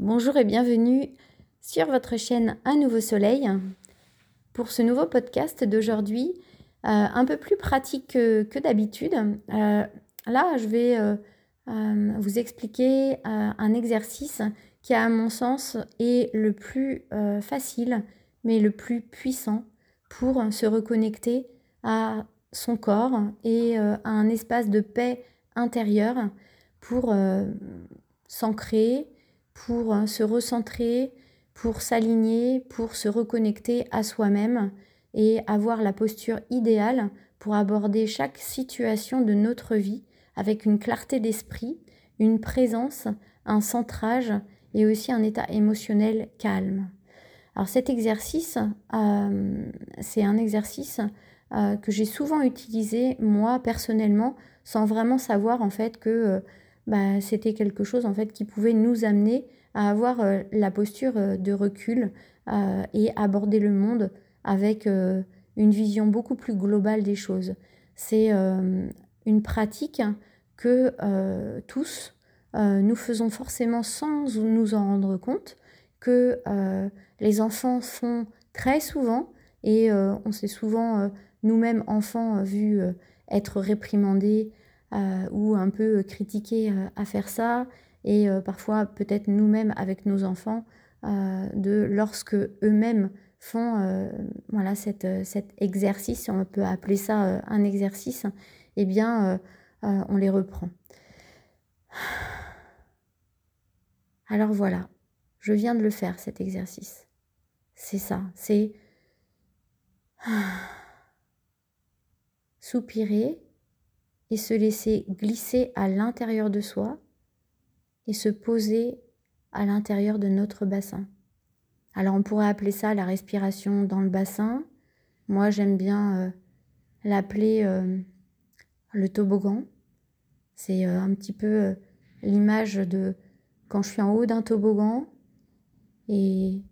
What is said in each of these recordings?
Bonjour et bienvenue sur votre chaîne Un nouveau soleil pour ce nouveau podcast d'aujourd'hui, euh, un peu plus pratique que, d'habitude. Euh, là, je vais euh, vous expliquer un exercice qui, à mon sens, est le plus facile, mais le plus puissant pour se reconnecter à son corps et à un espace de paix intérieure pour s'ancrer, pour euh, se recentrer, pour s'aligner, pour se reconnecter à soi-même et avoir la posture idéale pour aborder chaque situation de notre vie avec une clarté d'esprit, une présence, un centrage et aussi un état émotionnel calme. Alors cet exercice, euh, c'est un exercice euh, que j'ai souvent utilisé moi personnellement sans vraiment savoir en fait que bah, c'était quelque chose en fait qui pouvait nous amener à avoir euh, la posture euh, de recul euh, et aborder le monde avec une vision beaucoup plus globale des choses. C'est une pratique que tous nous faisons forcément sans nous en rendre compte, que les enfants font très souvent et on s'est souvent nous-mêmes enfants vus être réprimandés ou un peu critiquer euh, à faire ça, et euh, parfois peut-être nous-mêmes avec nos enfants, de lorsque eux-mêmes font voilà cet, cet, exercice, on peut appeler ça un exercice, eh bien on les reprend. Alors voilà, je viens de le faire cet exercice. C'est ça, c'est soupirer et se laisser glisser à l'intérieur de soi et se poser à l'intérieur de notre bassin. Alors on pourrait appeler ça la respiration dans le bassin. Moi j'aime bien euh, l'appeler euh, le toboggan. C'est euh, un petit peu l'image de quand je suis en haut d'un toboggan et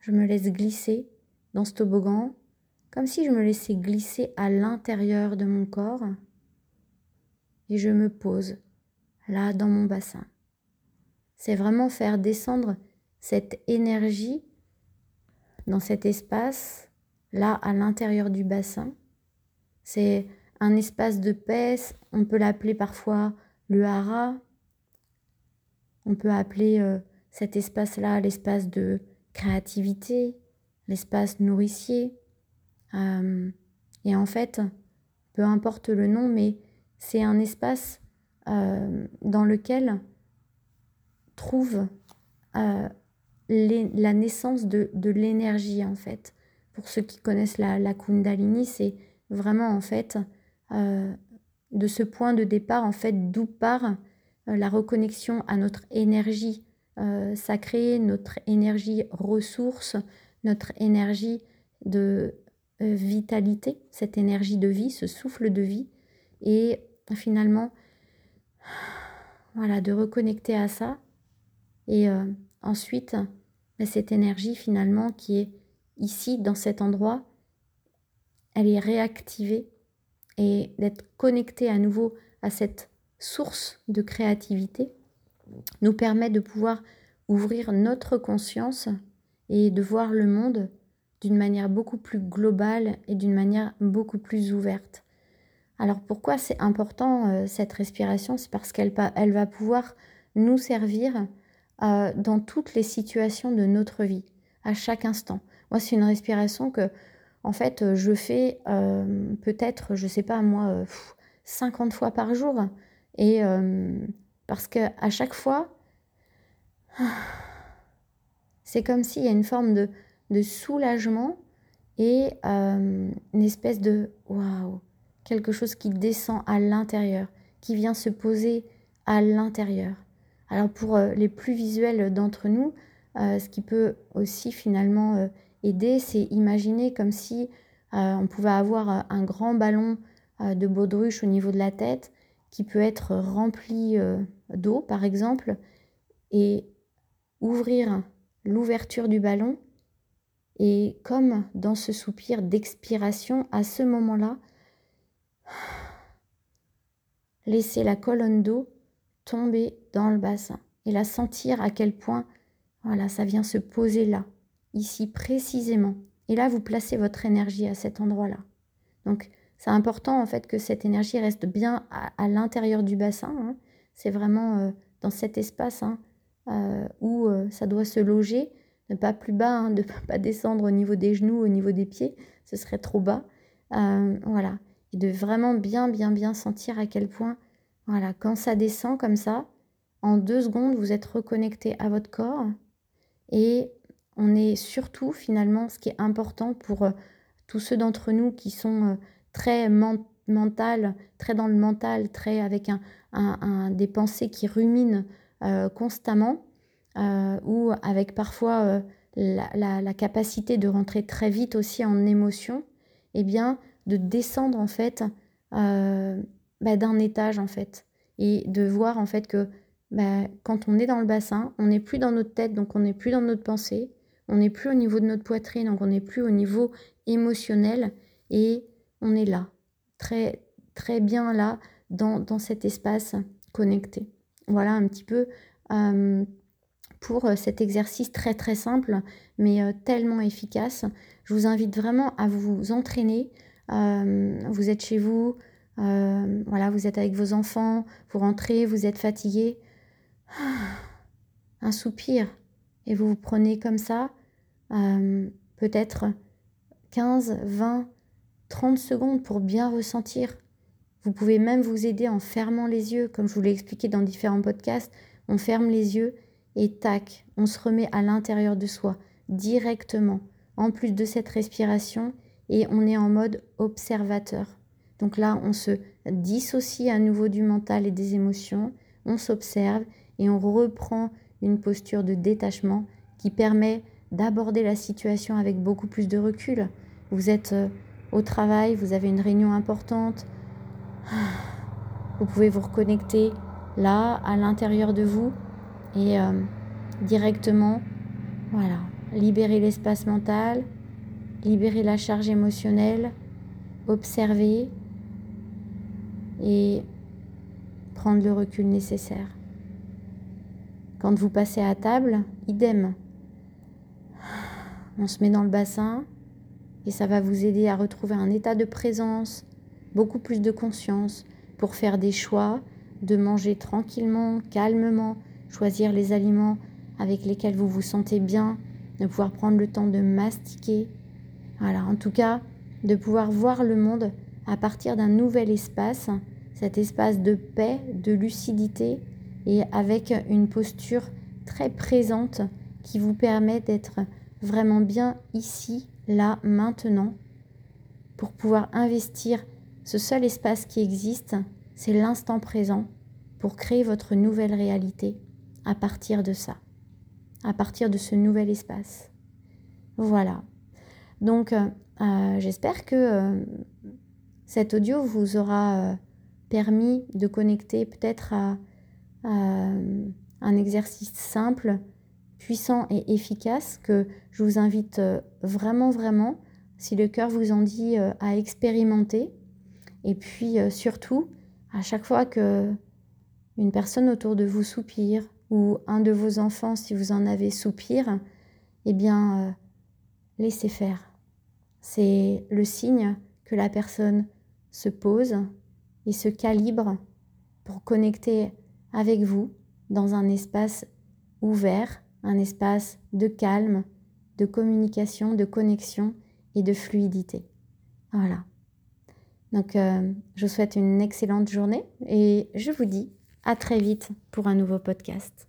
je me laisse glisser dans ce toboggan comme si je me laissais glisser à l'intérieur de mon corps et je me pose là dans mon bassin. C'est vraiment faire descendre cette énergie dans cet espace, là à l'intérieur du bassin. C'est un espace de paix, on peut l'appeler parfois le hara, on peut appeler euh, cet espace-là l'espace de créativité, l'espace nourricier, euh, et en fait, peu importe le nom, mais c'est un espace euh, dans lequel trouve euh, la naissance de, de l'énergie en fait. Pour ceux qui connaissent la, la Kundalini, c'est vraiment en fait de ce point de départ en fait d'où part la reconnexion à notre énergie sacrée, notre énergie ressource, notre énergie de vitalité, cette énergie de vie, ce souffle de vie, et finalement, voilà, de reconnecter à ça. Et euh, ensuite, ben, cette énergie finalement qui est ici, dans cet endroit, elle est réactivée et d'être connecté à nouveau à cette source de créativité nous permet de pouvoir ouvrir notre conscience et de voir le monde d'une manière beaucoup plus globale et d'une manière beaucoup plus ouverte. Alors pourquoi c'est important euh, cette respiration? C'est parce qu'elle elle va pouvoir nous servir euh, dans toutes les situations de notre vie, à chaque instant. Moi, c'est une respiration que, en fait, je fais euh, peut-être, je sais pas moi, 50 fois par jour. Et parce qu'à chaque fois, c'est comme s'il y a une forme de de soulagement et euh, une espèce de waouh, quelque chose qui descend à l'intérieur, qui vient se poser à l'intérieur. Alors pour euh, les plus visuels d'entre nous, euh, ce qui peut aussi finalement aider, c'est imaginer comme si on pouvait avoir un grand ballon de baudruche au niveau de la tête qui peut être rempli d'eau par exemple et ouvrir l'ouverture du ballon et comme dans ce soupir d'expiration, à ce moment-là, laissez la colonne d'eau tomber dans le bassin et la sentir à quel point voilà, ça vient se poser là, ici précisément. Et là, vous placez votre énergie à cet endroit-là. Donc, c'est important en fait que cette énergie reste bien à, l'intérieur du bassin. Hein. C'est vraiment euh, dans cet espace hein, euh, où euh, ça doit se loger, ne pas plus bas, hein, de ne pas descendre au niveau des genoux, au niveau des pieds, ce serait trop bas. voilà. Et de vraiment bien, bien, bien sentir à quel point, voilà, quand ça descend comme ça, en deux secondes, vous êtes reconnecté à votre corps et on est surtout finalement ce qui est important pour euh, tous ceux d'entre nous qui sont euh, très mental, très dans le mental, très avec des pensées qui ruminent euh, constamment, ou avec parfois la, capacité de rentrer très vite aussi en émotion, eh bien de descendre en fait bah, d'un étage en fait, et de voir en fait que bah, quand on est dans le bassin, on n'est plus dans notre tête, donc on n'est plus dans notre pensée, on n'est plus au niveau de notre poitrine, donc on n'est plus au niveau émotionnel et on est là, très, très bien là, dans, dans cet espace connecté. Voilà un petit peu euh, pour euh, cet exercice très très simple, mais euh, tellement efficace. Je vous invite vraiment à vous entraîner. vous êtes chez vous, voilà, vous êtes avec vos enfants, vous rentrez, vous êtes fatigué. Un soupir, et vous vous prenez comme ça euh, peut-être 15, 20, 30 secondes pour bien ressentir. Vous pouvez même vous aider en fermant les yeux, comme je vous l'ai expliqué dans différents podcasts. On ferme les yeux et tac, on se remet à l'intérieur de soi directement, en plus de cette respiration, et on est en mode observateur. Donc là, on se dissocie à nouveau du mental et des émotions, on s'observe et on reprend une posture de détachement qui permet d'aborder la situation avec beaucoup plus de recul. Vous êtes euh, au travail, vous avez une réunion importante. Vous pouvez vous reconnecter là, à l'intérieur de vous, et euh, directement, voilà, libérer l'espace mental, libérer la charge émotionnelle, observer et prendre le recul nécessaire. Quand vous passez à table, idem. On se met dans le bassin et ça va vous aider à retrouver un état de présence, beaucoup plus de conscience pour faire des choix, de manger tranquillement, calmement, choisir les aliments avec lesquels vous vous sentez bien, de pouvoir prendre le temps de mastiquer. Voilà, en tout cas, de pouvoir voir le monde à partir d'un nouvel espace, cet espace de paix, de lucidité et avec une posture très présente qui vous permet d'être vraiment bien ici, là, maintenant, pour pouvoir investir ce seul espace qui existe, c'est l'instant présent, pour créer votre nouvelle réalité à partir de ça, à partir de ce nouvel espace. Voilà. Donc, euh, euh, j'espère que euh, cet audio vous aura permis de connecter peut-être à un exercice simple puissant et efficace que je vous invite vraiment, vraiment, si le cœur vous en dit, à expérimenter. Et puis surtout, à chaque fois que une personne autour de vous soupire ou un de vos enfants, si vous en avez, soupire, eh bien, laissez faire. C'est le signe que la personne se pose et se calibre pour connecter avec vous dans un espace ouvert un espace de calme, de communication, de connexion et de fluidité. Voilà. Donc, euh, je vous souhaite une excellente journée et je vous dis à très vite pour un nouveau podcast.